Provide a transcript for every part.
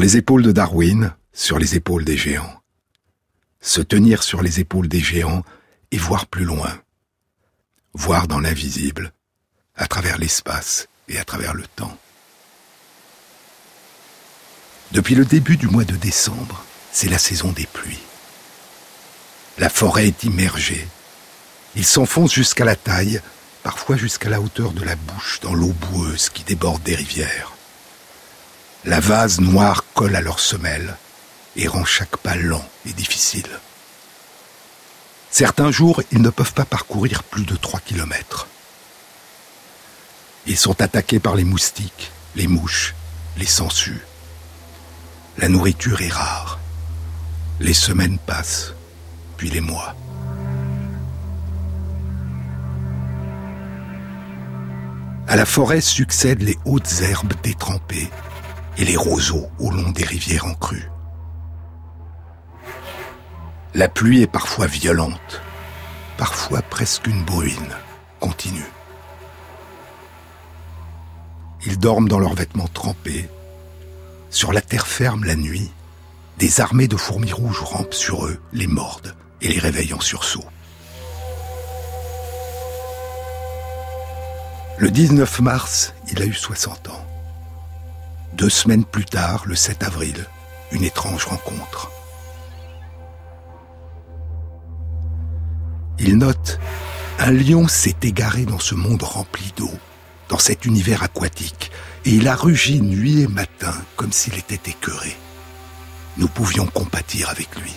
Les épaules de Darwin, sur les épaules des géants. Se tenir sur les épaules des géants et voir plus loin. Voir dans l'invisible, à travers l'espace et à travers le temps. Depuis le début du mois de décembre, c'est la saison des pluies. La forêt est immergée. Il s'enfonce jusqu'à la taille, parfois jusqu'à la hauteur de la bouche dans l'eau boueuse qui déborde des rivières. La vase noire colle à leurs semelles et rend chaque pas lent et difficile. Certains jours, ils ne peuvent pas parcourir plus de trois kilomètres. Ils sont attaqués par les moustiques, les mouches, les sangsues. La nourriture est rare. Les semaines passent, puis les mois. À la forêt succèdent les hautes herbes détrempées et les roseaux au long des rivières en crue. La pluie est parfois violente, parfois presque une bruine continue. Ils dorment dans leurs vêtements trempés. Sur la terre ferme la nuit, des armées de fourmis rouges rampent sur eux, les mordent et les réveillent en sursaut. Le 19 mars, il a eu 60 ans. Deux semaines plus tard, le 7 avril, une étrange rencontre. Il note Un lion s'est égaré dans ce monde rempli d'eau, dans cet univers aquatique, et il a rugi nuit et matin comme s'il était écœuré. Nous pouvions compatir avec lui.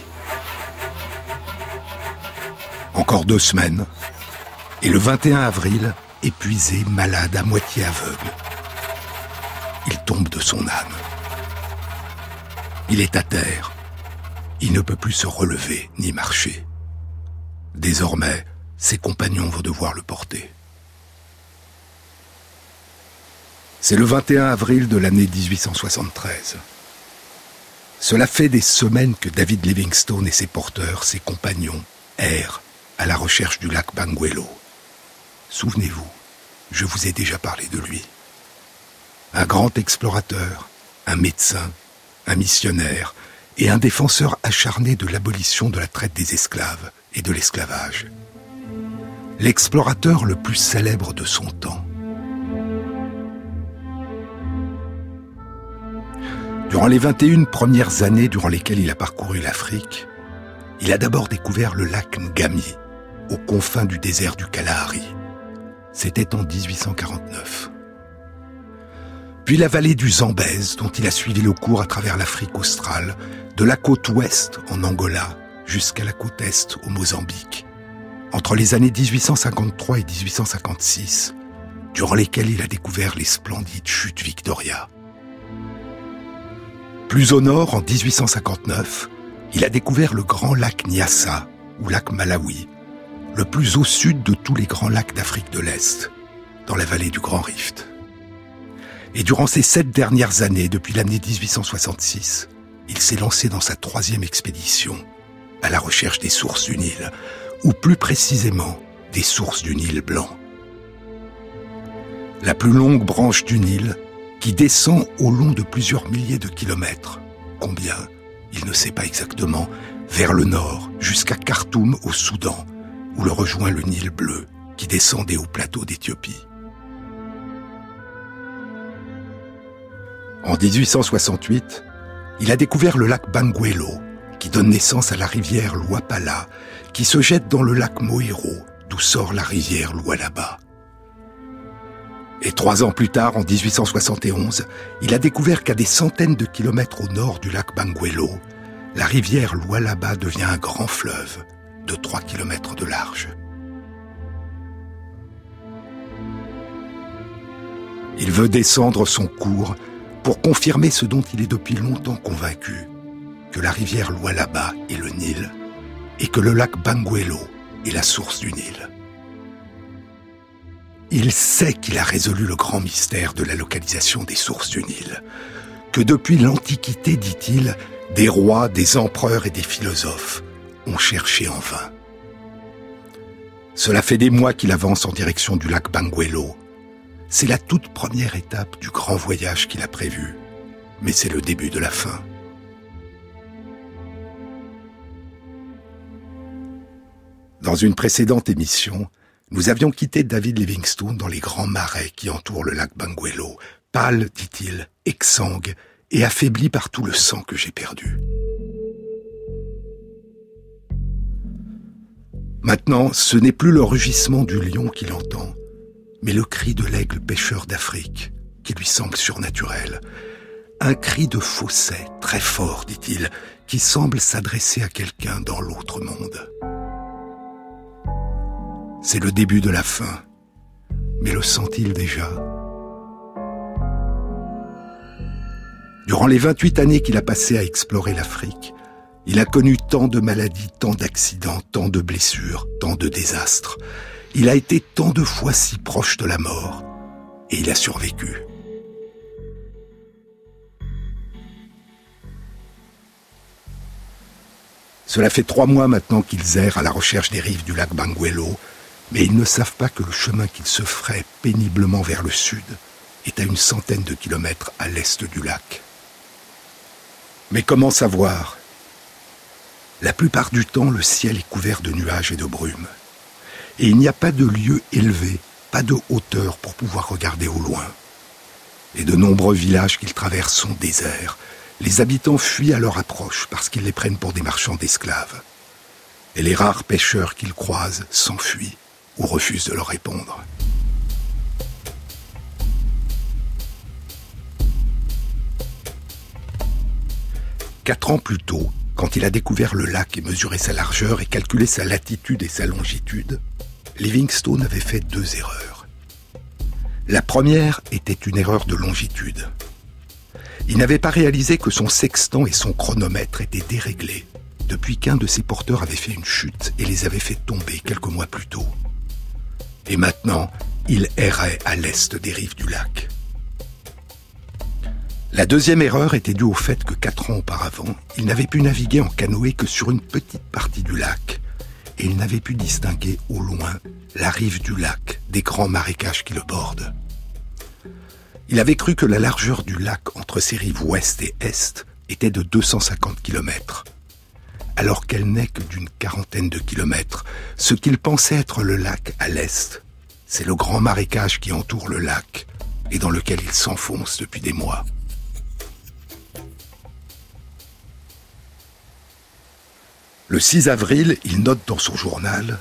Encore deux semaines, et le 21 avril, épuisé, malade, à moitié aveugle, il tombe de son âne. Il est à terre. Il ne peut plus se relever ni marcher. Désormais, ses compagnons vont devoir le porter. C'est le 21 avril de l'année 1873. Cela fait des semaines que David Livingstone et ses porteurs, ses compagnons, errent à la recherche du lac Banguelo. Souvenez-vous, je vous ai déjà parlé de lui. Un grand explorateur, un médecin, un missionnaire et un défenseur acharné de l'abolition de la traite des esclaves et de l'esclavage. L'explorateur le plus célèbre de son temps. Durant les 21 premières années durant lesquelles il a parcouru l'Afrique, il a d'abord découvert le lac Ngami, aux confins du désert du Kalahari. C'était en 1849. Puis la vallée du Zambèze, dont il a suivi le cours à travers l'Afrique australe, de la côte ouest en Angola jusqu'à la côte est au Mozambique, entre les années 1853 et 1856, durant lesquelles il a découvert les splendides chutes Victoria. Plus au nord, en 1859, il a découvert le grand lac Nyassa, ou lac Malawi, le plus au sud de tous les grands lacs d'Afrique de l'Est, dans la vallée du Grand Rift. Et durant ces sept dernières années, depuis l'année 1866, il s'est lancé dans sa troisième expédition, à la recherche des sources du Nil, ou plus précisément des sources du Nil blanc. La plus longue branche du Nil, qui descend au long de plusieurs milliers de kilomètres. Combien Il ne sait pas exactement, vers le nord, jusqu'à Khartoum au Soudan, où le rejoint le Nil bleu, qui descend des hauts plateaux d'Éthiopie. En 1868, il a découvert le lac Banguelo, qui donne naissance à la rivière Luapala, qui se jette dans le lac Moiro, d'où sort la rivière Lualaba. Et trois ans plus tard, en 1871, il a découvert qu'à des centaines de kilomètres au nord du lac Banguelo, la rivière Lualaba devient un grand fleuve de 3 kilomètres de large. Il veut descendre son cours pour confirmer ce dont il est depuis longtemps convaincu, que la rivière Lualaba est le Nil et que le lac Banguelo est la source du Nil. Il sait qu'il a résolu le grand mystère de la localisation des sources du Nil, que depuis l'Antiquité, dit-il, des rois, des empereurs et des philosophes ont cherché en vain. Cela fait des mois qu'il avance en direction du lac Banguelo. C'est la toute première étape du grand voyage qu'il a prévu, mais c'est le début de la fin. Dans une précédente émission, nous avions quitté David Livingstone dans les grands marais qui entourent le lac Banguelo, pâle, dit-il, exsangue et affaibli par tout le sang que j'ai perdu. Maintenant, ce n'est plus le rugissement du lion qu'il entend, mais le cri de l'aigle pêcheur d'Afrique, qui lui semble surnaturel. Un cri de fausset, très fort, dit-il, qui semble s'adresser à quelqu'un dans l'autre monde. C'est le début de la fin, mais le sent-il déjà? Durant les 28 années qu'il a passées à explorer l'Afrique, il a connu tant de maladies, tant d'accidents, tant de blessures, tant de désastres. Il a été tant de fois si proche de la mort, et il a survécu. Cela fait trois mois maintenant qu'ils errent à la recherche des rives du lac Banguelo, mais ils ne savent pas que le chemin qu'ils se feraient péniblement vers le sud est à une centaine de kilomètres à l'est du lac. Mais comment savoir? La plupart du temps, le ciel est couvert de nuages et de brumes. Et il n'y a pas de lieu élevé, pas de hauteur pour pouvoir regarder au loin. Et de nombreux villages qu'ils traversent sont déserts. Les habitants fuient à leur approche parce qu'ils les prennent pour des marchands d'esclaves. Et les rares pêcheurs qu'ils croisent s'enfuient ou refusent de leur répondre. Quatre ans plus tôt, quand il a découvert le lac et mesuré sa largeur et calculé sa latitude et sa longitude, Livingstone avait fait deux erreurs. La première était une erreur de longitude. Il n'avait pas réalisé que son sextant et son chronomètre étaient déréglés depuis qu'un de ses porteurs avait fait une chute et les avait fait tomber quelques mois plus tôt. Et maintenant, il errait à l'est des rives du lac. La deuxième erreur était due au fait que quatre ans auparavant, il n'avait pu naviguer en canoë que sur une petite partie du lac, et il n'avait pu distinguer au loin la rive du lac des grands marécages qui le bordent. Il avait cru que la largeur du lac entre ses rives ouest et est était de 250 km, alors qu'elle n'est que d'une quarantaine de kilomètres. Ce qu'il pensait être le lac à l'est, c'est le grand marécage qui entoure le lac et dans lequel il s'enfonce depuis des mois. Le 6 avril, il note dans son journal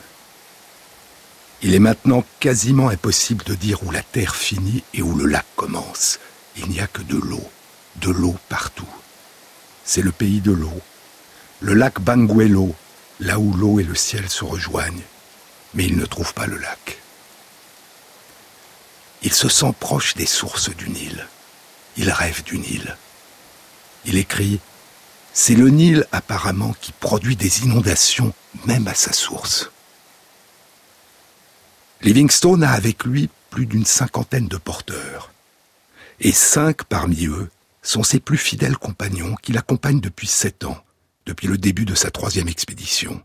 Il est maintenant quasiment impossible de dire où la terre finit et où le lac commence. Il n'y a que de l'eau, de l'eau partout. C'est le pays de l'eau. Le lac Banguelo, là où l'eau et le ciel se rejoignent. Mais il ne trouve pas le lac. Il se sent proche des sources du Nil. Il rêve du Nil. Il écrit c'est le Nil apparemment qui produit des inondations même à sa source. Livingstone a avec lui plus d'une cinquantaine de porteurs. Et cinq parmi eux sont ses plus fidèles compagnons qui l'accompagnent depuis sept ans, depuis le début de sa troisième expédition.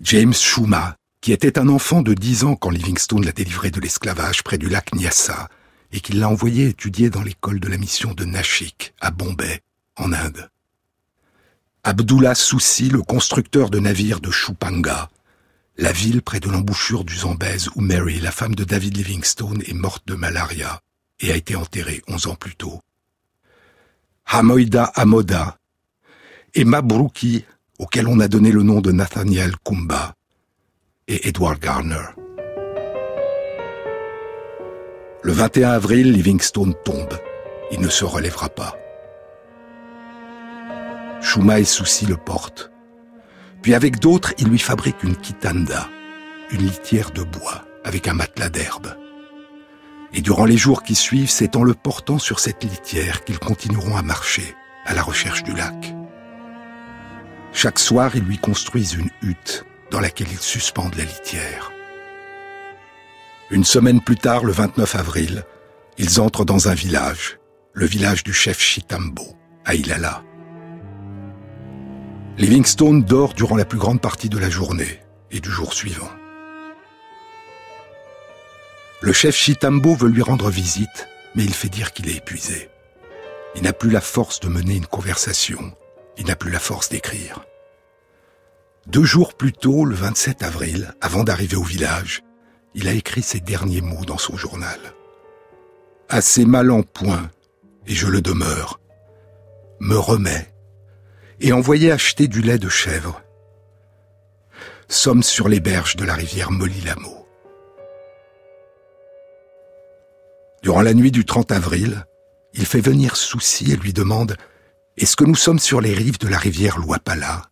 James Shuma, qui était un enfant de dix ans quand Livingstone l'a délivré de l'esclavage près du lac Nyassa et qu'il l'a envoyé étudier dans l'école de la mission de Nashik, à Bombay, en Inde. Abdullah Soussi, le constructeur de navires de Chupanga, la ville près de l'embouchure du Zambèze où Mary, la femme de David Livingstone, est morte de malaria et a été enterrée onze ans plus tôt. Hamoida Amoda et Mabrouki, auquel on a donné le nom de Nathaniel Kumba, et Edward Garner. Le 21 avril, Livingstone tombe. Il ne se relèvera pas. Shuma et Souci le portent. Puis avec d'autres, il lui fabrique une kitanda, une litière de bois avec un matelas d'herbe. Et durant les jours qui suivent, c'est en le portant sur cette litière qu'ils continueront à marcher à la recherche du lac. Chaque soir, ils lui construisent une hutte dans laquelle ils suspendent la litière. Une semaine plus tard, le 29 avril, ils entrent dans un village, le village du chef Chitambo, à Ilala. Livingstone dort durant la plus grande partie de la journée et du jour suivant. Le chef Chitambo veut lui rendre visite, mais il fait dire qu'il est épuisé. Il n'a plus la force de mener une conversation. Il n'a plus la force d'écrire. Deux jours plus tôt, le 27 avril, avant d'arriver au village, il a écrit ces derniers mots dans son journal. Assez mal en point, et je le demeure, me remet, et envoyé acheter du lait de chèvre. Sommes sur les berges de la rivière Molilamo. Durant la nuit du 30 avril, il fait venir Souci et lui demande Est-ce que nous sommes sur les rives de la rivière Luapala?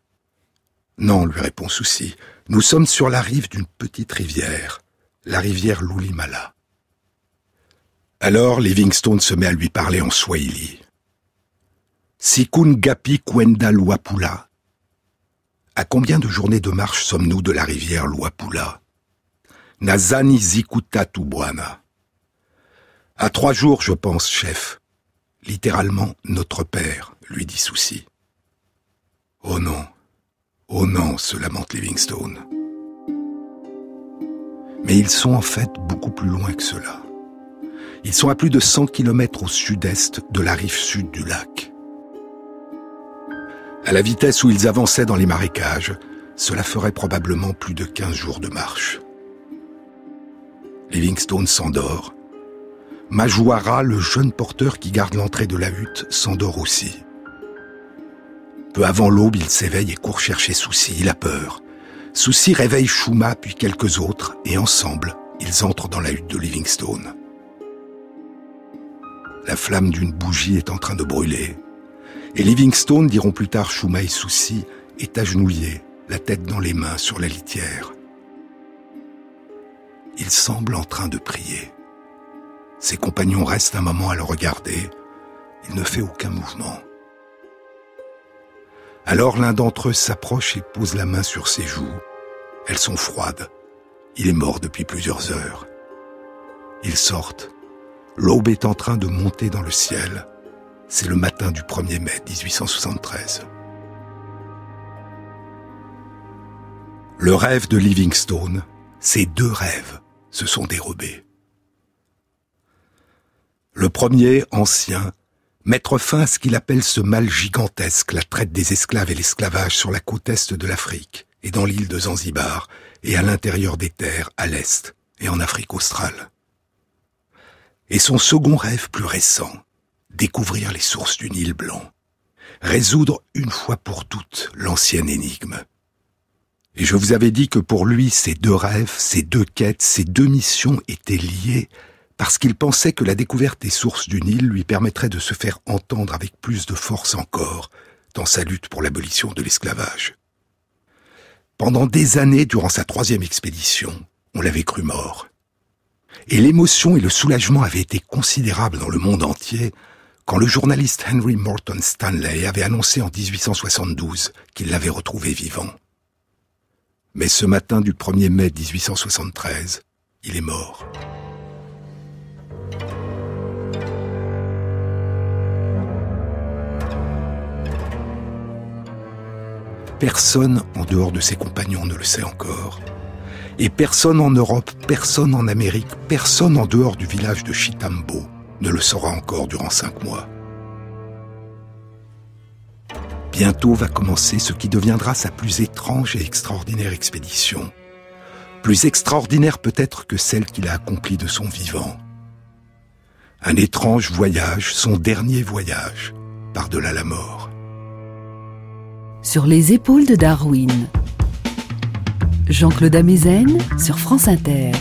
Non, lui répond Souci, nous sommes sur la rive d'une petite rivière, la rivière Lulimala. Alors Livingstone se met à lui parler en swahili. Sikun Gapi Kwenda Luapula. À combien de journées de marche sommes-nous de la rivière Luapula Nazani Zikuta Tubwana. À trois jours, je pense, chef. Littéralement notre Père, lui dit Souci. Oh non, oh non, se lamente Livingstone. Mais ils sont en fait beaucoup plus loin que cela. Ils sont à plus de 100 km au sud-est de la rive sud du lac. À la vitesse où ils avançaient dans les marécages, cela ferait probablement plus de 15 jours de marche. Livingstone s'endort Majouara, le jeune porteur qui garde l'entrée de la hutte, s'endort aussi. Peu avant l'aube, il s'éveille et court chercher Souci, il a peur. Souci réveille Shuma puis quelques autres, et ensemble, ils entrent dans la hutte de Livingstone. La flamme d'une bougie est en train de brûler, et Livingstone, diront plus tard Shuma et Souci, est agenouillé, la tête dans les mains sur la litière. Il semble en train de prier. Ses compagnons restent un moment à le regarder. Il ne fait aucun mouvement. Alors l'un d'entre eux s'approche et pose la main sur ses joues. Elles sont froides. Il est mort depuis plusieurs heures. Ils sortent. L'aube est en train de monter dans le ciel. C'est le matin du 1er mai 1873. Le rêve de Livingstone, ces deux rêves se sont dérobés. Le premier, ancien, mettre fin à ce qu'il appelle ce mal gigantesque, la traite des esclaves et l'esclavage sur la côte est de l'Afrique et dans l'île de Zanzibar et à l'intérieur des terres à l'est et en Afrique australe. Et son second rêve plus récent, découvrir les sources du Nil blanc, résoudre une fois pour toutes l'ancienne énigme. Et je vous avais dit que pour lui, ces deux rêves, ces deux quêtes, ces deux missions étaient liées parce qu'il pensait que la découverte des sources du Nil lui permettrait de se faire entendre avec plus de force encore dans sa lutte pour l'abolition de l'esclavage. Pendant des années, durant sa troisième expédition, on l'avait cru mort. Et l'émotion et le soulagement avaient été considérables dans le monde entier quand le journaliste Henry Morton Stanley avait annoncé en 1872 qu'il l'avait retrouvé vivant. Mais ce matin du 1er mai 1873, il est mort. Personne en dehors de ses compagnons ne le sait encore. Et personne en Europe, personne en Amérique, personne en dehors du village de Chitambo ne le saura encore durant cinq mois. Bientôt va commencer ce qui deviendra sa plus étrange et extraordinaire expédition. Plus extraordinaire peut-être que celle qu'il a accomplie de son vivant. Un étrange voyage, son dernier voyage, par-delà la mort sur les épaules de Darwin. Jean-Claude Amezen sur France Inter.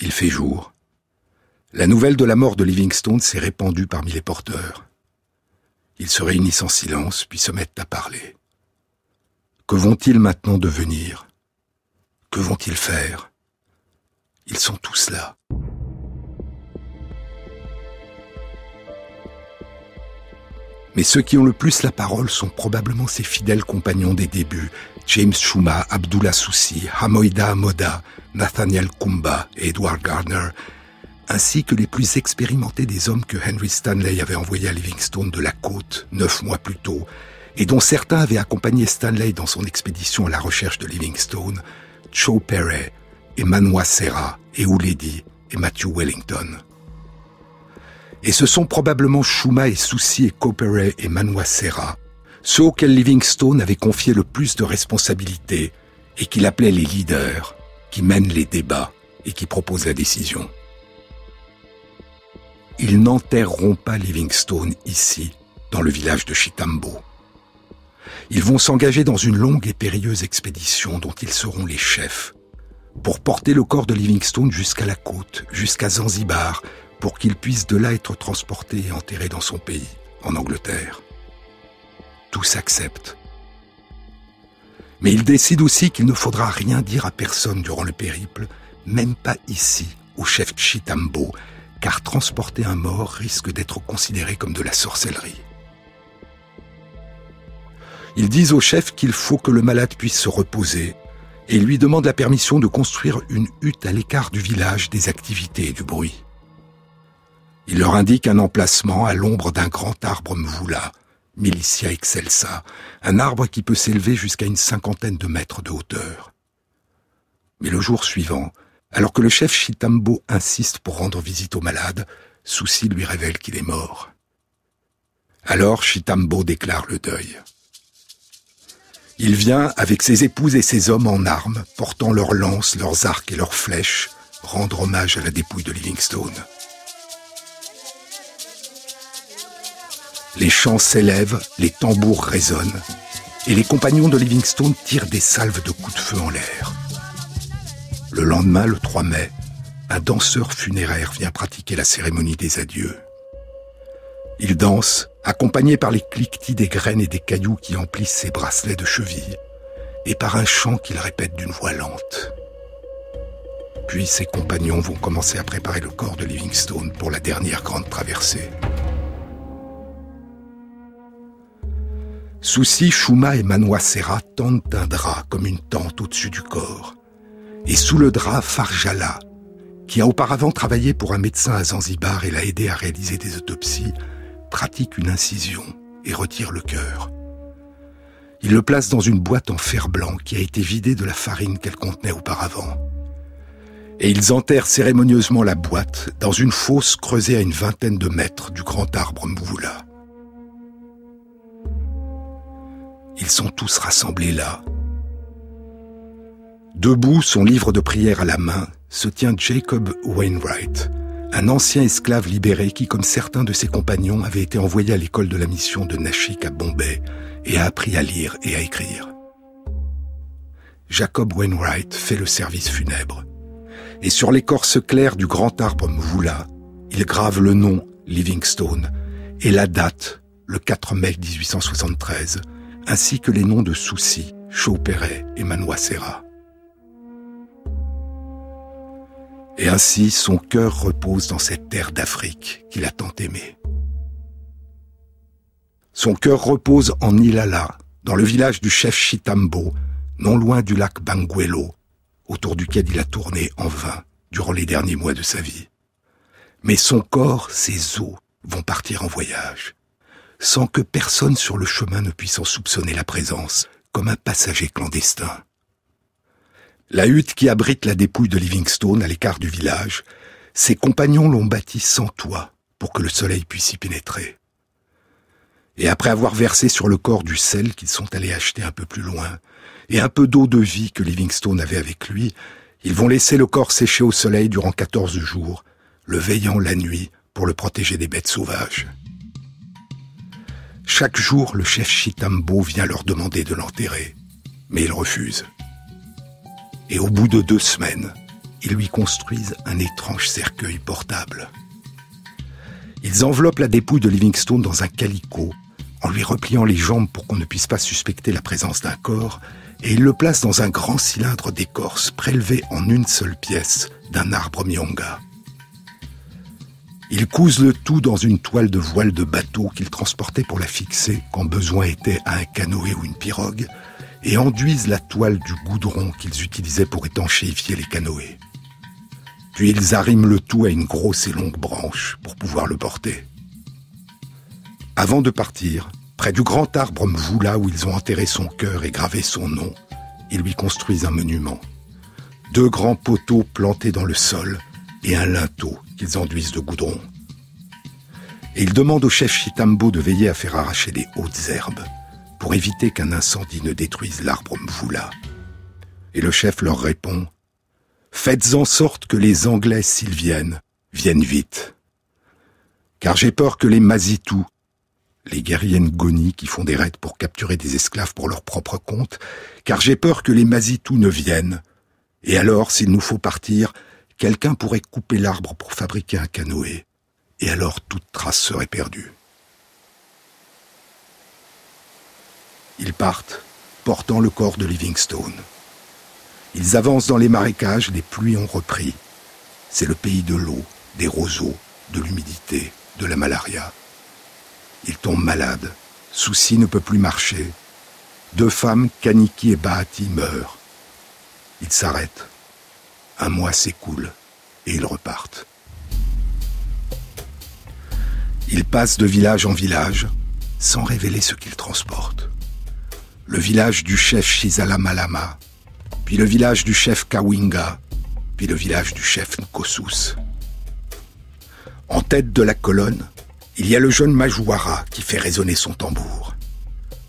Il fait jour. La nouvelle de la mort de Livingstone s'est répandue parmi les porteurs. Ils se réunissent en silence, puis se mettent à parler. Que vont-ils maintenant devenir? Que vont-ils faire? Ils sont tous là. Mais ceux qui ont le plus la parole sont probablement ses fidèles compagnons des débuts, James Shuma, Abdullah Soussi, Hamoida Amoda, Nathaniel Kumba et Edward Gardner, ainsi que les plus expérimentés des hommes que Henry Stanley avait envoyés à Livingstone de la côte neuf mois plus tôt, et dont certains avaient accompagné Stanley dans son expédition à la recherche de Livingstone, Joe Perry, et Manoa Serra, et Ouledi, et Matthew Wellington. Et ce sont probablement Shuma et Soucy et Coperet et Manoa Serra, ceux auxquels Livingstone avait confié le plus de responsabilités et qu'il appelait les leaders, qui mènent les débats et qui proposent la décision. Ils n'enterreront pas Livingstone ici, dans le village de Chitambo. Ils vont s'engager dans une longue et périlleuse expédition dont ils seront les chefs, pour porter le corps de Livingstone jusqu'à la côte, jusqu'à Zanzibar, pour qu'il puisse de là être transporté et enterré dans son pays, en Angleterre. Tous acceptent. Mais ils décident aussi qu'il ne faudra rien dire à personne durant le périple, même pas ici, au chef Chitambo, car transporter un mort risque d'être considéré comme de la sorcellerie. Ils disent au chef qu'il faut que le malade puisse se reposer et lui demandent la permission de construire une hutte à l'écart du village des activités et du bruit. Ils leur indiquent un emplacement à l'ombre d'un grand arbre mvoula, Milicia excelsa, un arbre qui peut s'élever jusqu'à une cinquantaine de mètres de hauteur. Mais le jour suivant, alors que le chef Chitambo insiste pour rendre visite au malade, Souci lui révèle qu'il est mort. Alors Chitambo déclare le deuil. Il vient avec ses épouses et ses hommes en armes, portant leurs lances, leurs arcs et leurs flèches, rendre hommage à la dépouille de Livingstone. Les chants s'élèvent, les tambours résonnent, et les compagnons de Livingstone tirent des salves de coups de feu en l'air. Le lendemain, le 3 mai, un danseur funéraire vient pratiquer la cérémonie des adieux. Il danse, accompagné par les cliquetis des graines et des cailloux qui emplissent ses bracelets de cheville, et par un chant qu'il répète d'une voix lente. Puis ses compagnons vont commencer à préparer le corps de Livingstone pour la dernière grande traversée. Souci, Shuma et Manoa Serra tendent un drap comme une tente au-dessus du corps. Et sous le drap, Farjala, qui a auparavant travaillé pour un médecin à Zanzibar et l'a aidé à réaliser des autopsies, pratique une incision et retire le cœur. Il le place dans une boîte en fer blanc qui a été vidée de la farine qu'elle contenait auparavant. Et ils enterrent cérémonieusement la boîte dans une fosse creusée à une vingtaine de mètres du grand arbre Mvula. Ils sont tous rassemblés là. Debout, son livre de prière à la main, se tient Jacob Wainwright, un ancien esclave libéré qui, comme certains de ses compagnons, avait été envoyé à l'école de la mission de Nashik à Bombay et a appris à lire et à écrire. Jacob Wainwright fait le service funèbre. Et sur l'écorce claire du grand arbre Mvula, il grave le nom Livingstone et la date, le 4 mai 1873, ainsi que les noms de Souci, Chauperet et Manoa Serra. Et ainsi son cœur repose dans cette terre d'Afrique qu'il a tant aimée. Son cœur repose en Ilala, dans le village du chef Chitambo, non loin du lac Banguelo, autour duquel il a tourné en vain durant les derniers mois de sa vie. Mais son corps, ses os, vont partir en voyage, sans que personne sur le chemin ne puisse en soupçonner la présence, comme un passager clandestin. La hutte qui abrite la dépouille de Livingstone à l'écart du village, ses compagnons l'ont bâtie sans toit pour que le soleil puisse y pénétrer. Et après avoir versé sur le corps du sel qu'ils sont allés acheter un peu plus loin, et un peu d'eau de vie que Livingstone avait avec lui, ils vont laisser le corps sécher au soleil durant quatorze jours, le veillant la nuit pour le protéger des bêtes sauvages. Chaque jour, le chef Chitambo vient leur demander de l'enterrer, mais ils refusent. Et au bout de deux semaines, ils lui construisent un étrange cercueil portable. Ils enveloppent la dépouille de Livingstone dans un calicot, en lui repliant les jambes pour qu'on ne puisse pas suspecter la présence d'un corps, et ils le placent dans un grand cylindre d'écorce prélevé en une seule pièce d'un arbre myonga. Ils cousent le tout dans une toile de voile de bateau qu'ils transportaient pour la fixer quand besoin était à un canoë ou une pirogue, et enduisent la toile du goudron qu'ils utilisaient pour étanchéifier les canoës. Puis ils arriment le tout à une grosse et longue branche pour pouvoir le porter. Avant de partir, près du grand arbre Mvoula où ils ont enterré son cœur et gravé son nom, ils lui construisent un monument. Deux grands poteaux plantés dans le sol et un linteau qu'ils enduisent de goudron. Et ils demandent au chef Chitambo de veiller à faire arracher les hautes herbes pour éviter qu'un incendie ne détruise l'arbre Mvoula. Et le chef leur répond Faites en sorte que les Anglais, s'ils viennent, viennent vite. Car j'ai peur que les Mazitou, les guerriers Ngoni qui font des raids pour capturer des esclaves pour leur propre compte, car j'ai peur que les Mazitou ne viennent. Et alors, s'il nous faut partir, quelqu'un pourrait couper l'arbre pour fabriquer un canoë, et alors toute trace serait perdue. Ils partent, portant le corps de Livingstone. Ils avancent dans les marécages, les pluies ont repris. C'est le pays de l'eau, des roseaux, de l'humidité, de la malaria. Ils tombent malades. Souci ne peut plus marcher. Deux femmes, Kaniki et Bahati, meurent. Ils s'arrêtent. Un mois s'écoule et ils repartent. Ils passent de village en village sans révéler ce qu'ils transportent. Le village du chef Shizala Malama, puis le village du chef Kawinga, puis le village du chef Nkosus. En tête de la colonne, il y a le jeune Majouara qui fait résonner son tambour.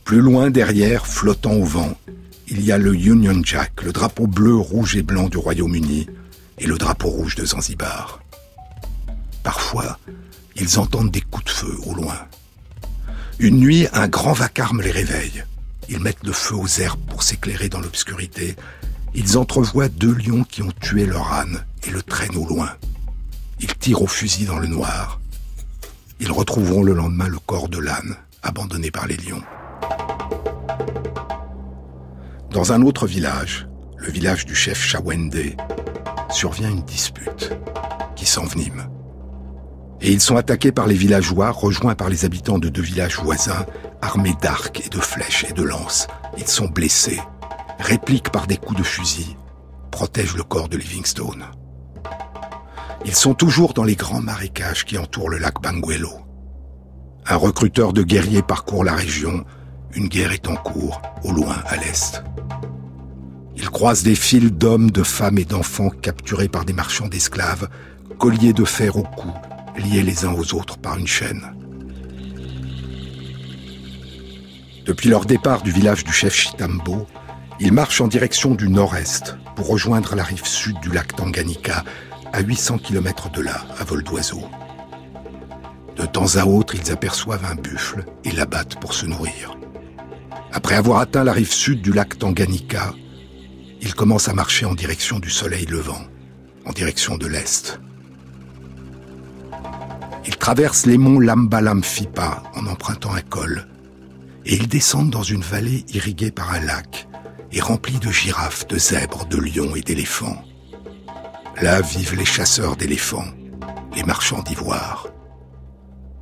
Plus loin derrière, flottant au vent, il y a le Union Jack, le drapeau bleu, rouge et blanc du Royaume-Uni, et le drapeau rouge de Zanzibar. Parfois, ils entendent des coups de feu au loin. Une nuit, un grand vacarme les réveille. Ils mettent le feu aux herbes pour s'éclairer dans l'obscurité. Ils entrevoient deux lions qui ont tué leur âne et le traînent au loin. Ils tirent au fusil dans le noir. Ils retrouveront le lendemain le corps de l'âne, abandonné par les lions. Dans un autre village, le village du chef Shawende, survient une dispute qui s'envenime. Et ils sont attaqués par les villageois, rejoints par les habitants de deux villages voisins, armés d'arcs et de flèches et de lances. Ils sont blessés, répliquent par des coups de fusil, protègent le corps de Livingstone. Ils sont toujours dans les grands marécages qui entourent le lac Banguelo. Un recruteur de guerriers parcourt la région. Une guerre est en cours, au loin, à l'est. Ils croisent des files d'hommes, de femmes et d'enfants capturés par des marchands d'esclaves, colliers de fer au cou, liés les uns aux autres par une chaîne. Depuis leur départ du village du chef Chitambo, ils marchent en direction du nord-est pour rejoindre la rive sud du lac Tanganyika, à 800 km de là, à vol d'oiseau. De temps à autre, ils aperçoivent un buffle et l'abattent pour se nourrir. Après avoir atteint la rive sud du lac Tanganyika, ils commencent à marcher en direction du soleil levant, en direction de l'est. Ils traversent les monts Lambalamfipa en empruntant un col, et ils descendent dans une vallée irriguée par un lac et remplie de girafes, de zèbres, de lions et d'éléphants. Là vivent les chasseurs d'éléphants, les marchands d'ivoire.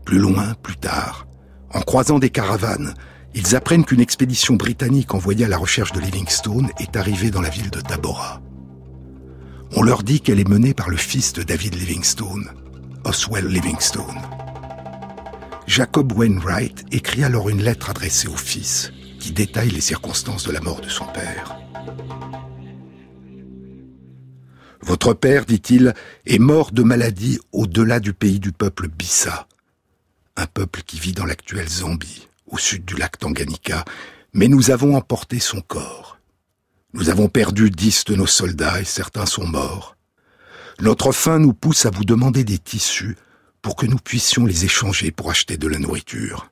Plus loin, plus tard, en croisant des caravanes, ils apprennent qu'une expédition britannique envoyée à la recherche de Livingstone est arrivée dans la ville de Tabora. On leur dit qu'elle est menée par le fils de David Livingstone, Oswell Livingstone. Jacob Wainwright écrit alors une lettre adressée au fils qui détaille les circonstances de la mort de son père. Votre père, dit-il, est mort de maladie au-delà du pays du peuple Bissa, un peuple qui vit dans l'actuelle Zambie, au sud du lac Tanganyika, mais nous avons emporté son corps. Nous avons perdu dix de nos soldats et certains sont morts. Notre faim nous pousse à vous demander des tissus pour que nous puissions les échanger pour acheter de la nourriture.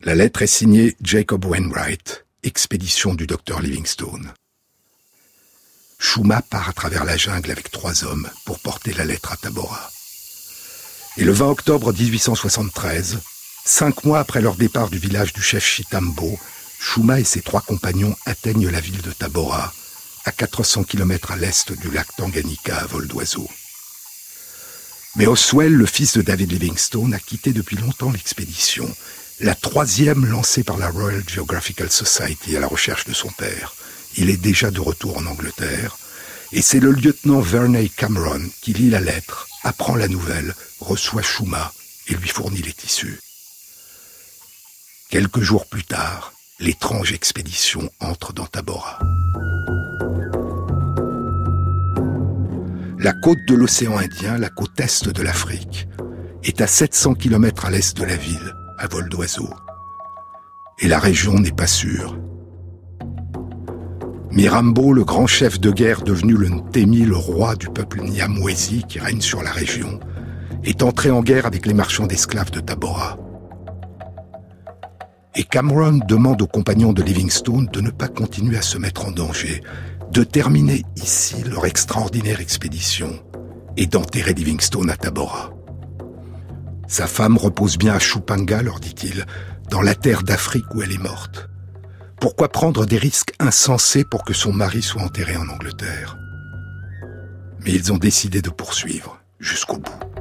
La lettre est signée Jacob Wainwright, expédition du docteur Livingstone. Shuma part à travers la jungle avec trois hommes pour porter la lettre à Tabora. Et le 20 octobre 1873, cinq mois après leur départ du village du chef Chitambo, Shuma et ses trois compagnons atteignent la ville de Tabora, à 400 km à l'est du lac Tanganyika à vol d'oiseau. Mais Oswell, le fils de David Livingstone, a quitté depuis longtemps l'expédition, la troisième lancée par la Royal Geographical Society à la recherche de son père. Il est déjà de retour en Angleterre, et c'est le lieutenant Verney Cameron qui lit la lettre, apprend la nouvelle, reçoit Shuma et lui fournit les tissus. Quelques jours plus tard, l'étrange expédition entre dans Tabora. La côte de l'océan Indien, la côte est de l'Afrique, est à 700 km à l'est de la ville, à vol d'oiseau. Et la région n'est pas sûre. Mirambo, le grand chef de guerre devenu le Ntemi, le roi du peuple Nyamwezi qui règne sur la région, est entré en guerre avec les marchands d'esclaves de Tabora. Et Cameron demande aux compagnons de Livingstone de ne pas continuer à se mettre en danger, de terminer ici leur extraordinaire expédition et d'enterrer Livingstone à Tabora. Sa femme repose bien à Chupanga, leur dit-il, dans la terre d'Afrique où elle est morte. Pourquoi prendre des risques insensés pour que son mari soit enterré en Angleterre? Mais ils ont décidé de poursuivre jusqu'au bout.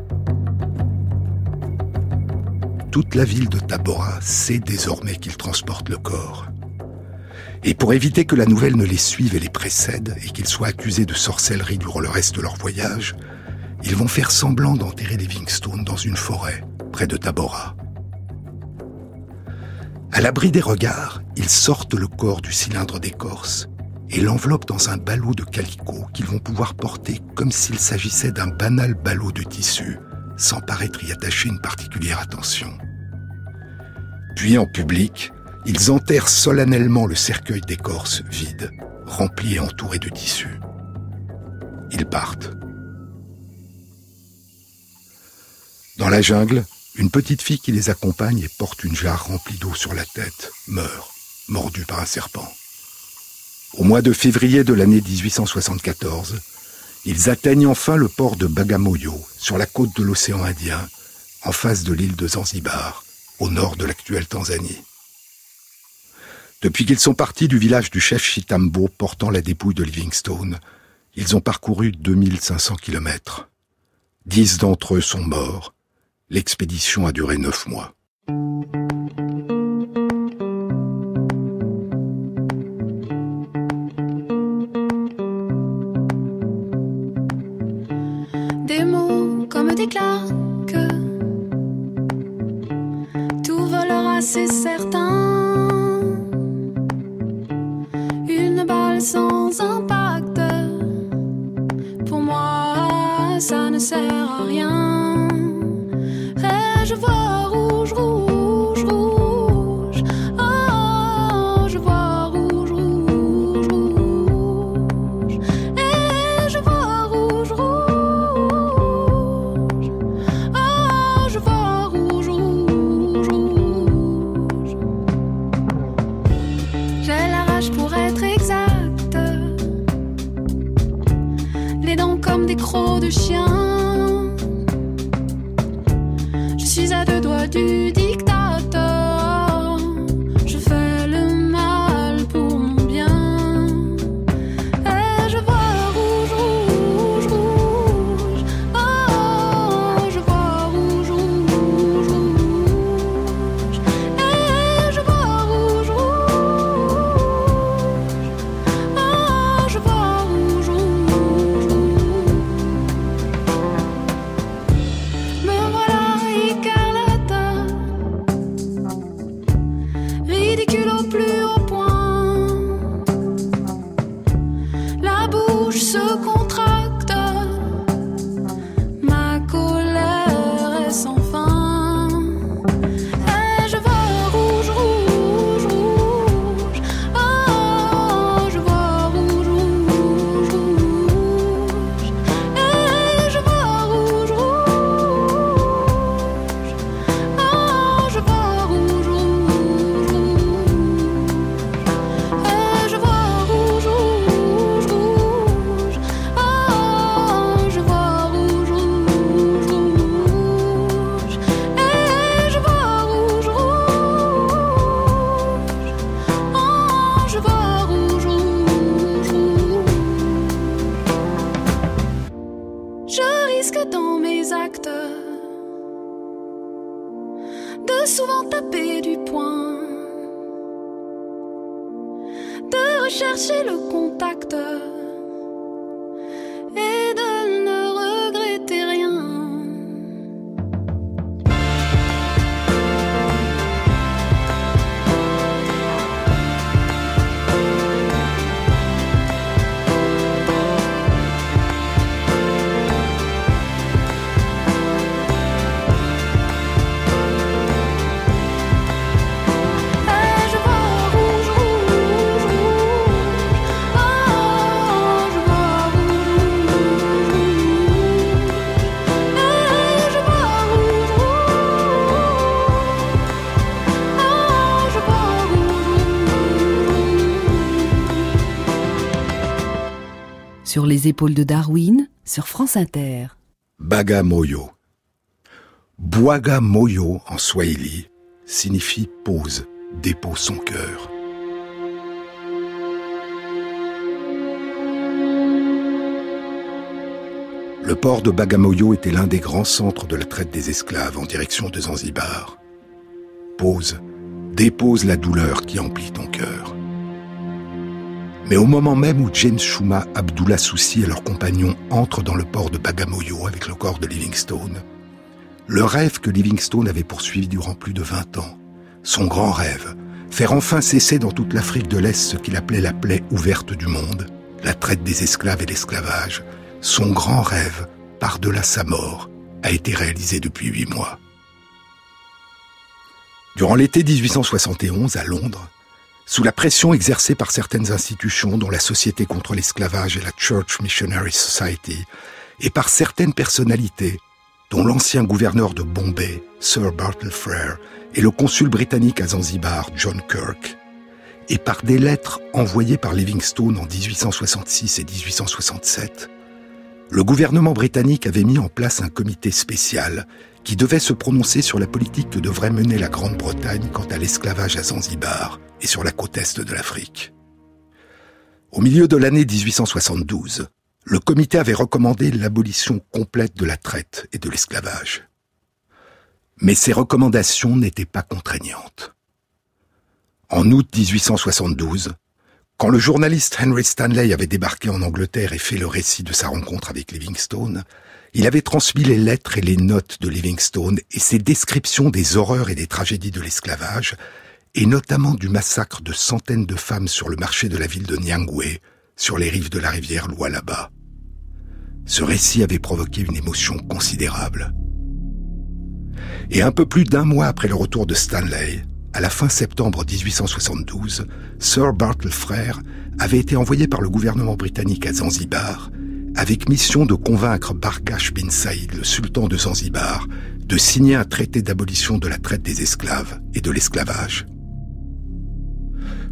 Toute la ville de Tabora sait désormais qu'ils transportent le corps. Et pour éviter que la nouvelle ne les suive et les précède, et qu'ils soient accusés de sorcellerie durant le reste de leur voyage, ils vont faire semblant d'enterrer Livingstone dans une forêt, près de Tabora. À l'abri des regards, ils sortent le corps du cylindre d'écorce et l'enveloppent dans un ballot de calicot qu'ils vont pouvoir porter comme s'il s'agissait d'un banal ballot de tissu, sans paraître y attacher une particulière attention. Puis en public, ils enterrent solennellement le cercueil d'écorce vide, rempli et entouré de tissu. Ils partent. Dans la jungle, une petite fille qui les accompagne et porte une jarre remplie d'eau sur la tête meurt, mordue par un serpent. Au mois de février de l'année 1874, ils atteignent enfin le port de Bagamoyo, sur la côte de l'océan Indien, en face de l'île de Zanzibar, au nord de l'actuelle Tanzanie. Depuis qu'ils sont partis du village du chef Chitambo portant la dépouille de Livingstone, ils ont parcouru 2500 kilomètres. Dix d'entre eux sont morts. L'expédition a duré neuf mois. Les épaules de Darwin, sur France Inter. Bagamoyo. Moyo en swahili signifie pose, dépose son cœur. Le port de Bagamoyo était l'un des grands centres de la traite des esclaves en direction de Zanzibar. Pose, dépose la douleur qui emplit ton cœur. Mais au moment même où James Shuma, Abdullah Soussi et leurs compagnons entrent dans le port de Bagamoyo avec le corps de Livingstone, le rêve que Livingstone avait poursuivi durant plus de 20 ans, son grand rêve, faire enfin cesser dans toute l'Afrique de l'Est ce qu'il appelait la plaie ouverte du monde, la traite des esclaves et l'esclavage, son grand rêve, par-delà sa mort, a été réalisé depuis huit mois. Durant l'été 1871, à Londres, sous la pression exercée par certaines institutions dont la Société contre l'esclavage et la Church Missionary Society, et par certaines personnalités, dont l'ancien gouverneur de Bombay, Sir Bartle Frere, et le consul britannique à Zanzibar, John Kirk, et par des lettres envoyées par Livingstone en 1866 et 1867, le gouvernement britannique avait mis en place un comité spécial qui devait se prononcer sur la politique que devrait mener la Grande-Bretagne quant à l'esclavage à Zanzibar et sur la côte est de l'Afrique. Au milieu de l'année 1872, le comité avait recommandé l'abolition complète de la traite et de l'esclavage. Mais ces recommandations n'étaient pas contraignantes. En août 1872, quand le journaliste Henry Stanley avait débarqué en Angleterre et fait le récit de sa rencontre avec Livingstone, il avait transmis les lettres et les notes de Livingstone et ses descriptions des horreurs et des tragédies de l'esclavage, et notamment du massacre de centaines de femmes sur le marché de la ville de Nyangwe, sur les rives de la rivière Lualaba. Ce récit avait provoqué une émotion considérable. Et un peu plus d'un mois après le retour de Stanley, à la fin septembre 1872, Sir Bartle Frere avait été envoyé par le gouvernement britannique à Zanzibar avec mission de convaincre Bargash bin Saïd, le sultan de Zanzibar, de signer un traité d'abolition de la traite des esclaves et de l'esclavage.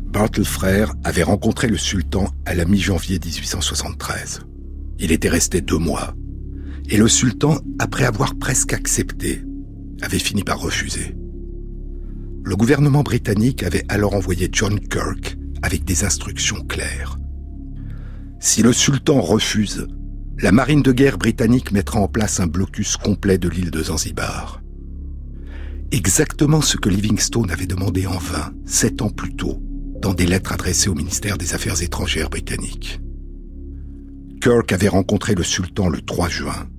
Bartle Frère avait rencontré le sultan à la mi-janvier 1873. Il était resté deux mois, et le sultan, après avoir presque accepté, avait fini par refuser. Le gouvernement britannique avait alors envoyé John Kirk avec des instructions claires. Si le sultan refuse, la marine de guerre britannique mettra en place un blocus complet de l'île de Zanzibar. Exactement ce que Livingstone avait demandé en vain, sept ans plus tôt, dans des lettres adressées au ministère des Affaires étrangères britannique. Kirk avait rencontré le sultan le 3 juin,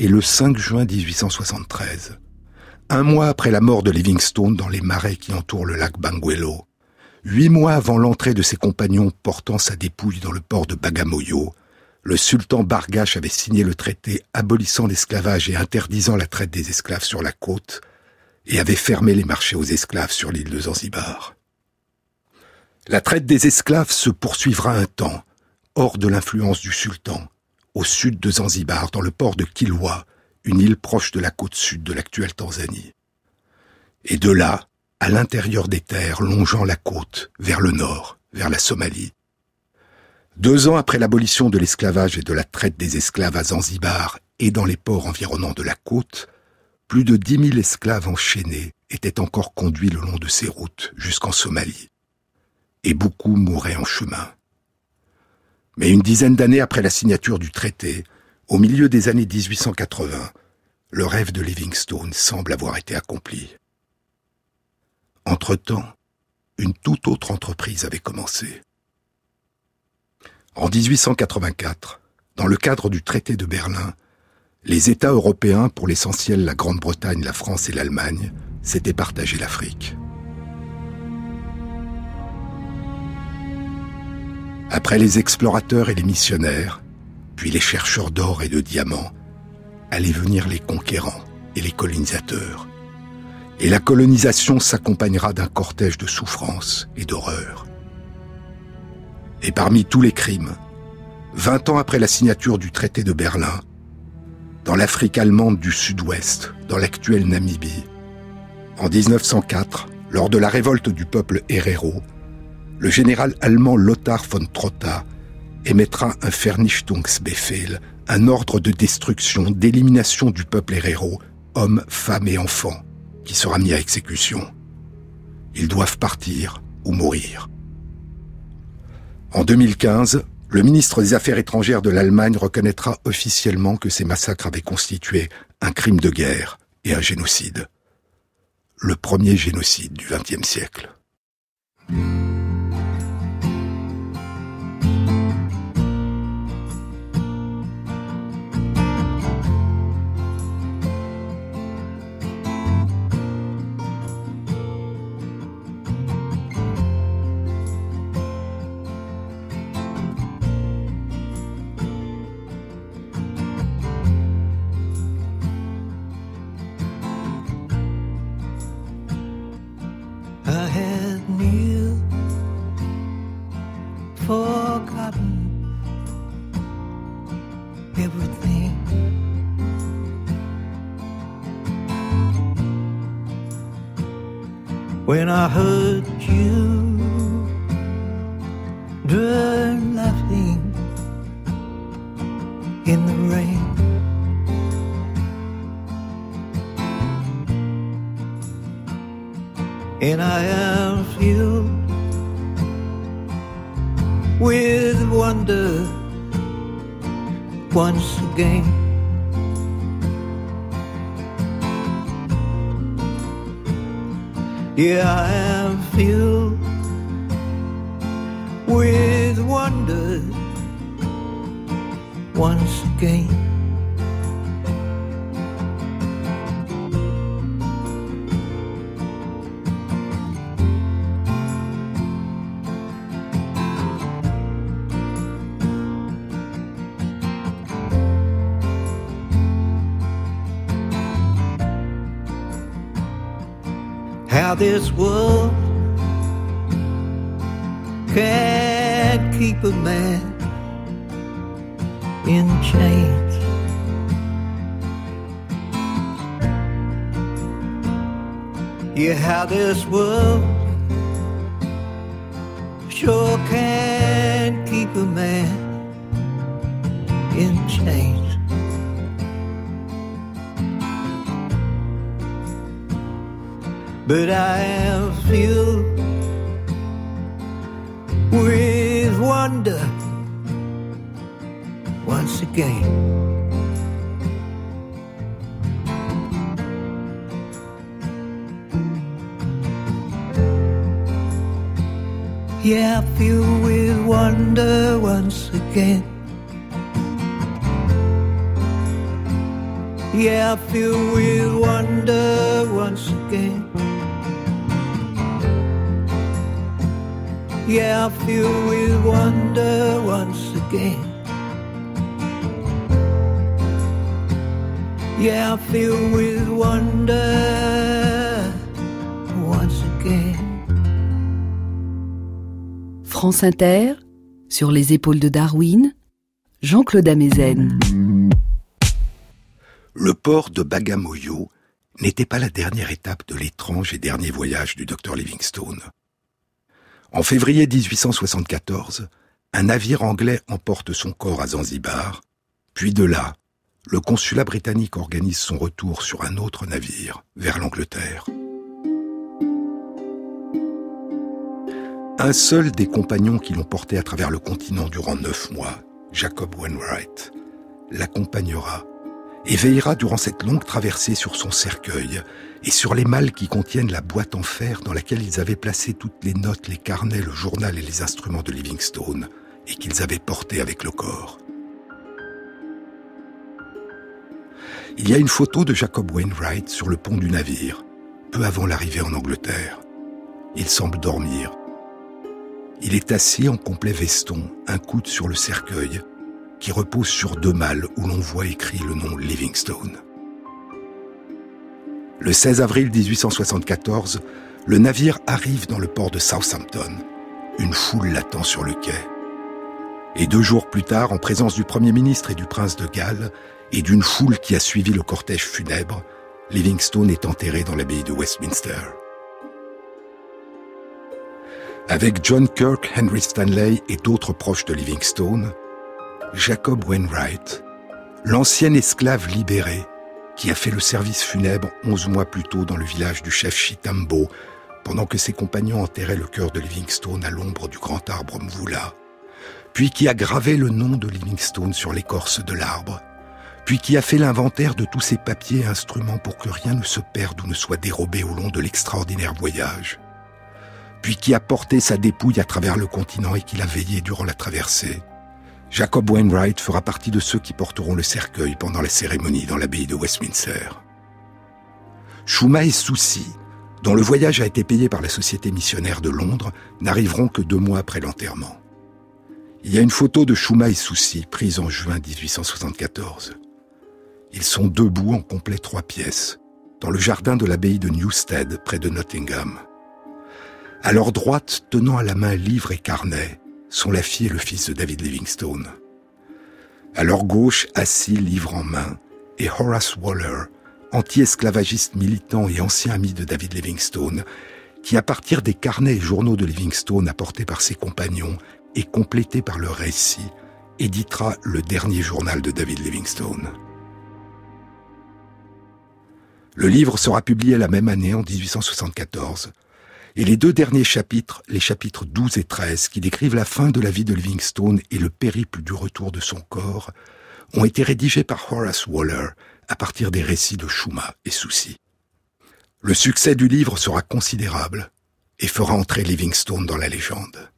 et le 5 juin 1873, un mois après la mort de Livingstone dans les marais qui entourent le lac Banguelo, Huit mois avant l'entrée de ses compagnons portant sa dépouille dans le port de Bagamoyo, le sultan Bargash avait signé le traité abolissant l'esclavage et interdisant la traite des esclaves sur la côte, et avait fermé les marchés aux esclaves sur l'île de Zanzibar. La traite des esclaves se poursuivra un temps, hors de l'influence du sultan, au sud de Zanzibar, dans le port de Kilwa, une île proche de la côte sud de l'actuelle Tanzanie. Et de là, à l'intérieur des terres longeant la côte, vers le nord, vers la Somalie. Deux ans après l'abolition de l'esclavage et de la traite des esclaves à Zanzibar et dans les ports environnants de la côte, plus de dix mille esclaves enchaînés étaient encore conduits le long de ces routes jusqu'en Somalie. Et beaucoup mouraient en chemin. Mais une dizaine d'années après la signature du traité, Au milieu des années 1880, le rêve de Livingstone semble avoir été accompli. Entre-temps, une toute autre entreprise avait commencé. En 1884, dans le cadre du traité de Berlin, les États européens, pour l'essentiel la Grande-Bretagne, la France et l'Allemagne, s'étaient partagé l'Afrique. Après les explorateurs et les missionnaires, puis les chercheurs d'or et de diamants, allaient venir les conquérants et les colonisateurs. Et la colonisation s'accompagnera d'un cortège de souffrances et d'horreurs. Et parmi tous les crimes, vingt ans après la signature du traité de Berlin, dans l'Afrique allemande du sud-ouest, dans l'actuelle Namibie, en 1904, lors de la révolte du peuple Herero, le général allemand Lothar von Trotta émettra un Vernichtungsbefehl, un ordre de destruction, d'élimination du peuple Herero, hommes, femmes et enfants, qui sera mis à exécution. Ils doivent partir ou mourir. En 2015, le ministre des Affaires étrangères de l'Allemagne reconnaîtra officiellement que ces massacres avaient constitué un crime de guerre et un génocide. Le premier génocide du XXe siècle. With wonder once again. Yeah, I am filled with wonder once again. How this world can keep a man in chains. Yeah, how this world sure can keep a man in chains. But I am filled with wonder once again. Yeah, I filled with wonder once again. Yeah, I filled with wonder once again. Yeah, I feel with wonder once again. Yeah, I feel with wonder once again. France Inter, sur les épaules de Darwin, Jean-Claude Amezen. Le port de Bagamoyo n'était pas la dernière étape de l'étrange et dernier voyage du docteur Livingstone. En février 1874, un navire anglais emporte son corps à Zanzibar, puis de là, le consulat britannique organise son retour sur un autre navire vers l'Angleterre. Un seul des compagnons qui l'ont porté à travers le continent durant neuf mois, Jacob Wainwright, l'accompagnera et veillera durant cette longue traversée sur son cercueil et sur les malles qui contiennent la boîte en fer dans laquelle ils avaient placé toutes les notes, les carnets, le journal et les instruments de Livingstone et qu'ils avaient portés avec le corps. Il y a une photo de Jacob Wainwright sur le pont du navire, peu avant l'arrivée en Angleterre. Il semble dormir. Il est assis en complet veston, un coude sur le cercueil, qui repose sur deux malles où l'on voit écrit le nom Livingstone. Le 16 avril 1874, le navire arrive dans le port de Southampton. Une foule l'attend sur le quai. Et deux jours plus tard, en présence du Premier ministre et du prince de Galles, et d'une foule qui a suivi le cortège funèbre, Livingstone est enterré dans l'abbaye de Westminster. Avec John Kirk, Henry Stanley et d'autres proches de Livingstone, Jacob Wainwright, l'ancien esclave libéré qui a fait le service funèbre onze mois plus tôt dans le village du chef Chitambo, pendant que ses compagnons enterraient le cœur de Livingstone à l'ombre du grand arbre Mvula, puis qui a gravé le nom de Livingstone sur l'écorce de l'arbre, puis qui a fait l'inventaire de tous ses papiers et instruments pour que rien ne se perde ou ne soit dérobé au long de l'extraordinaire voyage, puis qui a porté sa dépouille à travers le continent et qui l'a veillé durant la traversée, Jacob Wainwright fera partie de ceux qui porteront le cercueil pendant la cérémonie dans l'abbaye de Westminster. Shuma et Souci, dont le voyage a été payé par la Société missionnaire de Londres, n'arriveront que deux mois après l'enterrement. Il y a une photo de Shuma et Souci prise en juin 1874. Ils sont debout en complet trois pièces, dans le jardin de l'abbaye de Newstead, près de Nottingham. À leur droite, tenant à la main livre et carnet, sont la fille et le fils de David Livingstone. À leur gauche, assis livre en main, est Horace Waller, anti-esclavagiste militant et ancien ami de David Livingstone, qui à partir des carnets et journaux de Livingstone apportés par ses compagnons et complétés par leur récit, éditera le dernier journal de David Livingstone. Le livre sera publié la même année en 1874 et les deux derniers chapitres, les chapitres 12 et 13, qui décrivent la fin de la vie de Livingstone et le périple du retour de son corps, ont été rédigés par Horace Waller à partir des récits de Shuma et Souci. Le succès du livre sera considérable et fera entrer Livingstone dans la légende.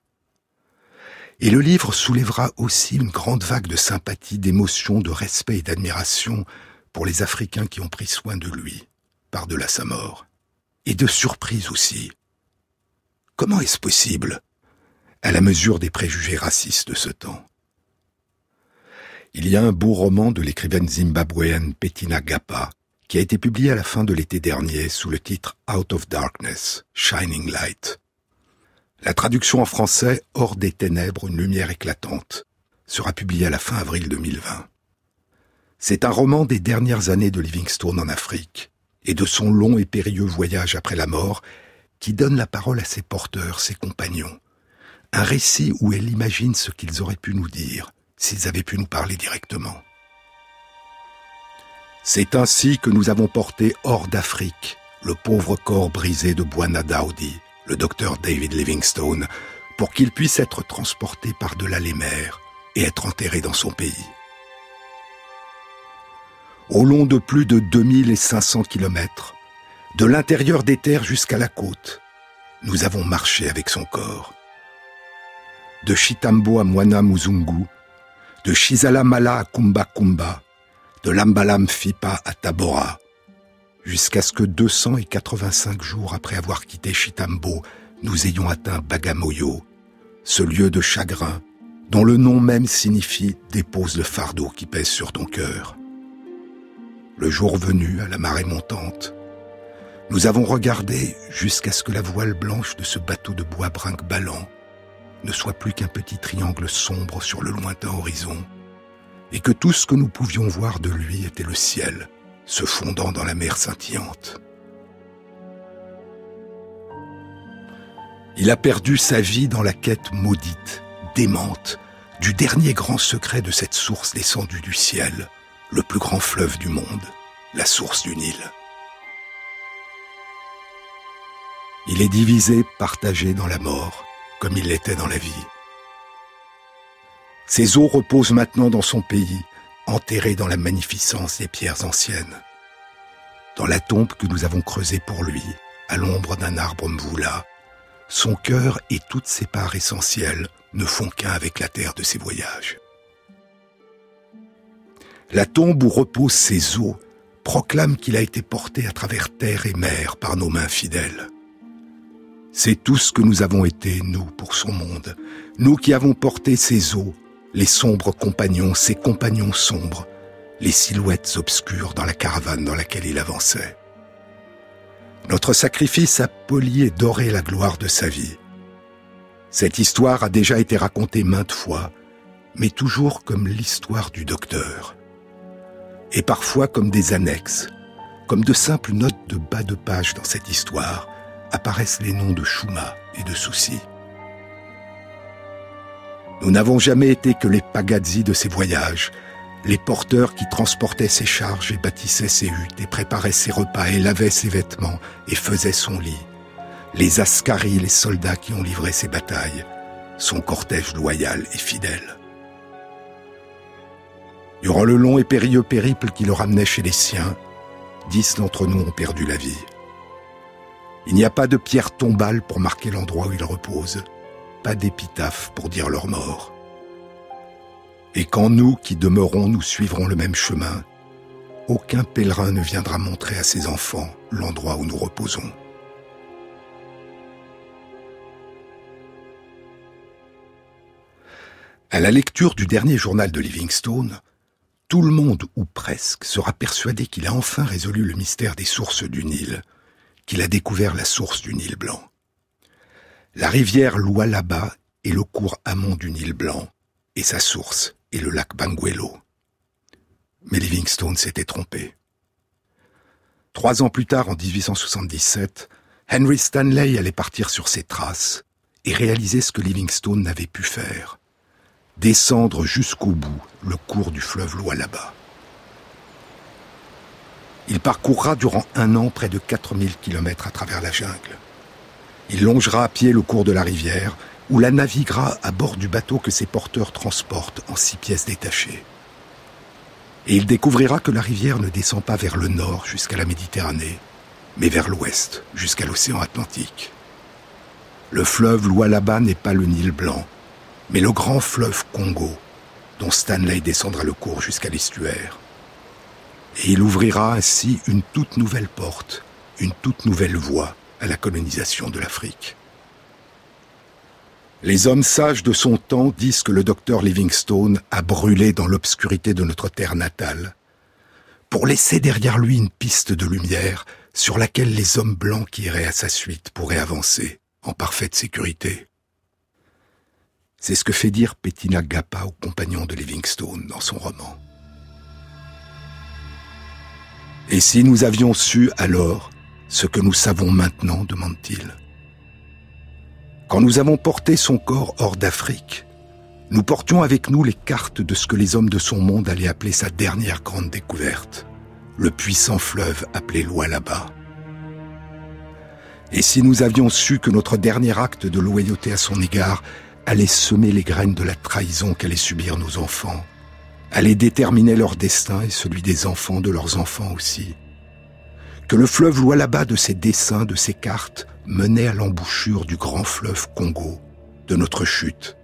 Et le livre soulèvera aussi une grande vague de sympathie, d'émotion, de respect et d'admiration pour les Africains qui ont pris soin de lui, par-delà sa mort, et de surprise aussi, Comment est-ce possible à la mesure des préjugés racistes de ce temps? Il y a un beau roman de l'écrivaine zimbabwéenne Petina Gapa qui a été publié à la fin de l'été dernier sous le titre Out of Darkness, Shining Light. La traduction en français Hors des ténèbres, une lumière éclatante sera publiée à la fin avril 2020. C'est un roman des dernières années de Livingstone en Afrique et de son long et périlleux voyage après la mort qui donne la parole à ses porteurs, ses compagnons. Un récit où elle imagine ce qu'ils auraient pu nous dire s'ils avaient pu nous parler directement. C'est ainsi que nous avons porté hors d'Afrique le pauvre corps brisé de Bwana Daudi, le docteur David Livingstone, pour qu'il puisse être transporté par-delà les mers et être enterré dans son pays. Au long de plus de 2500 kilomètres, de l'intérieur des terres jusqu'à la côte, nous avons marché avec son corps. De Chitambo à Mwana Muzungu, de Shizalamala à Kumba Kumba, de Lambalam Fipa à Tabora, jusqu'à ce que 285 jours après avoir quitté Chitambo, nous ayons atteint Bagamoyo, ce lieu de chagrin dont le nom même signifie dépose le fardeau qui pèse sur ton cœur. Le jour venu, à la marée montante, nous avons regardé jusqu'à ce que la voile blanche de ce bateau de bois brinque-ballant ne soit plus qu'un petit triangle sombre sur le lointain horizon, et que tout ce que nous pouvions voir de lui était le ciel, se fondant dans la mer scintillante. Il a perdu sa vie dans la quête maudite, démente, du dernier grand secret de cette source descendue du ciel, le plus grand fleuve du monde, la source du Nil. Il est divisé, partagé dans la mort, comme il l'était dans la vie. Ses eaux reposent maintenant dans son pays, enterré dans la magnificence des pierres anciennes. Dans la tombe que nous avons creusée pour lui, à l'ombre d'un arbre mvoula, son cœur et toutes ses parts essentielles ne font qu'un avec la terre de ses voyages. La tombe où reposent ses os proclame qu'il a été porté à travers terre et mer par nos mains fidèles. C'est tout ce que nous avons été, nous, pour son monde, nous qui avons porté ses os, les sombres compagnons, ses compagnons sombres, les silhouettes obscures dans la caravane dans laquelle il avançait. Notre sacrifice a poli et doré la gloire de sa vie. Cette histoire a déjà été racontée maintes fois, mais toujours comme l'histoire du docteur. Et parfois comme des annexes, comme de simples notes de bas de page dans cette histoire, apparaissent les noms de Chouma et de Souci. Nous n'avons jamais été que les pagazzi de ces voyages, les porteurs qui transportaient ses charges et bâtissaient ses huttes et préparaient ses repas et lavaient ses vêtements et faisaient son lit, les ascaris, les soldats qui ont livré ses batailles, son cortège loyal et fidèle. Durant le long et périlleux périple qui le ramenait chez les siens, dix d'entre nous ont perdu la vie. Il n'y a pas de pierre tombale pour marquer l'endroit où ils reposent, pas d'épitaphe pour dire leur mort. Et quand nous qui demeurons nous suivrons le même chemin, aucun pèlerin ne viendra montrer à ses enfants l'endroit où nous reposons. À la lecture du dernier journal de Livingstone, tout le monde, ou presque, sera persuadé qu'il a enfin résolu le mystère des sources du Nil, qu'il a découvert la source du Nil blanc. La rivière Lualaba est le cours amont du Nil blanc, et sa source est le lac Banguelo. Mais Livingstone s'était trompé. Trois ans plus tard, en 1877, Henry Stanley allait partir sur ses traces et réaliser ce que Livingstone n'avait pu faire descendre jusqu'au bout le cours du fleuve Lualaba. Il parcourra durant un an près de 4000 kilomètres à travers la jungle. Il longera à pied le cours de la rivière, ou la naviguera à bord du bateau que ses porteurs transportent en six pièces détachées. Et il découvrira que la rivière ne descend pas vers le nord jusqu'à la Méditerranée, mais vers l'ouest jusqu'à l'océan Atlantique. Le fleuve Lualaba n'est pas le Nil blanc, mais le grand fleuve Congo, dont Stanley descendra le cours jusqu'à l'estuaire. Et il ouvrira ainsi une toute nouvelle porte, une toute nouvelle voie à la colonisation de l'Afrique. Les hommes sages de son temps disent que le docteur Livingstone a brûlé dans l'obscurité de notre terre natale, pour laisser derrière lui une piste de lumière sur laquelle les hommes blancs qui iraient à sa suite pourraient avancer en parfaite sécurité. C'est ce que fait dire Bettina Gappa aux compagnons de Livingstone dans son roman. Et si nous avions su alors ce que nous savons maintenant, demande-t-il. Quand nous avons porté son corps hors d'Afrique, nous portions avec nous les cartes de ce que les hommes de son monde allaient appeler sa dernière grande découverte, le puissant fleuve appelé Lualaba. Et si nous avions su que notre dernier acte de loyauté à son égard allait semer les graines de la trahison qu'allaient subir nos enfants, allait déterminer leur destin et celui des enfants de leurs enfants aussi. Que le fleuve Lualaba de ses dessins, de ses cartes, menait à l'embouchure du grand fleuve Congo, de notre chute,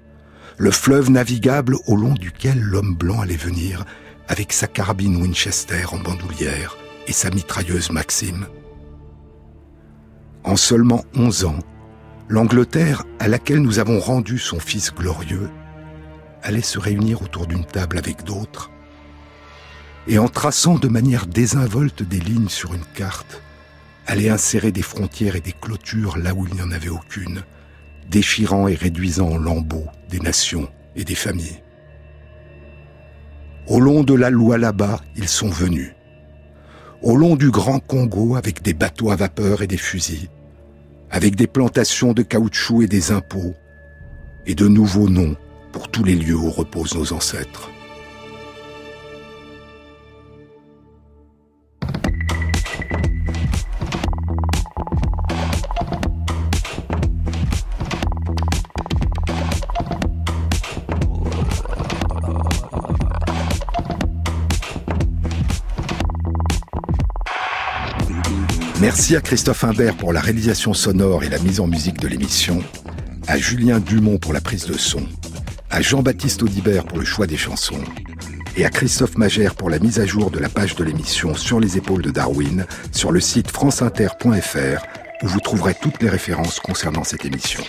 le fleuve navigable au long duquel l'homme blanc allait venir avec sa carabine Winchester en bandoulière et sa mitrailleuse Maxime. En seulement onze ans, l'Angleterre, à laquelle nous avons rendu son fils glorieux, allait se réunir autour d'une table avec d'autres, et en traçant de manière désinvolte des lignes sur une carte, allait insérer des frontières et des clôtures là où il n'y en avait aucune, déchirant et réduisant en lambeaux des nations et des familles. Au long de la loi là-bas, ils sont venus. Au long du grand Congo, avec des bateaux à vapeur et des fusils, avec des plantations de caoutchouc et des impôts, et de nouveaux noms pour tous les lieux où reposent nos ancêtres. Merci à Christophe Imbert pour la réalisation sonore et la mise en musique de l'émission, à Julien Dumont pour la prise de son, à Jean-Baptiste Audibert pour le choix des chansons, et à Christophe Magère pour la mise à jour de la page de l'émission sur les épaules de Darwin sur le site franceinter.fr où vous trouverez toutes les références concernant cette émission.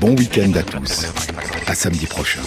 Bon week-end à tous. À samedi prochain.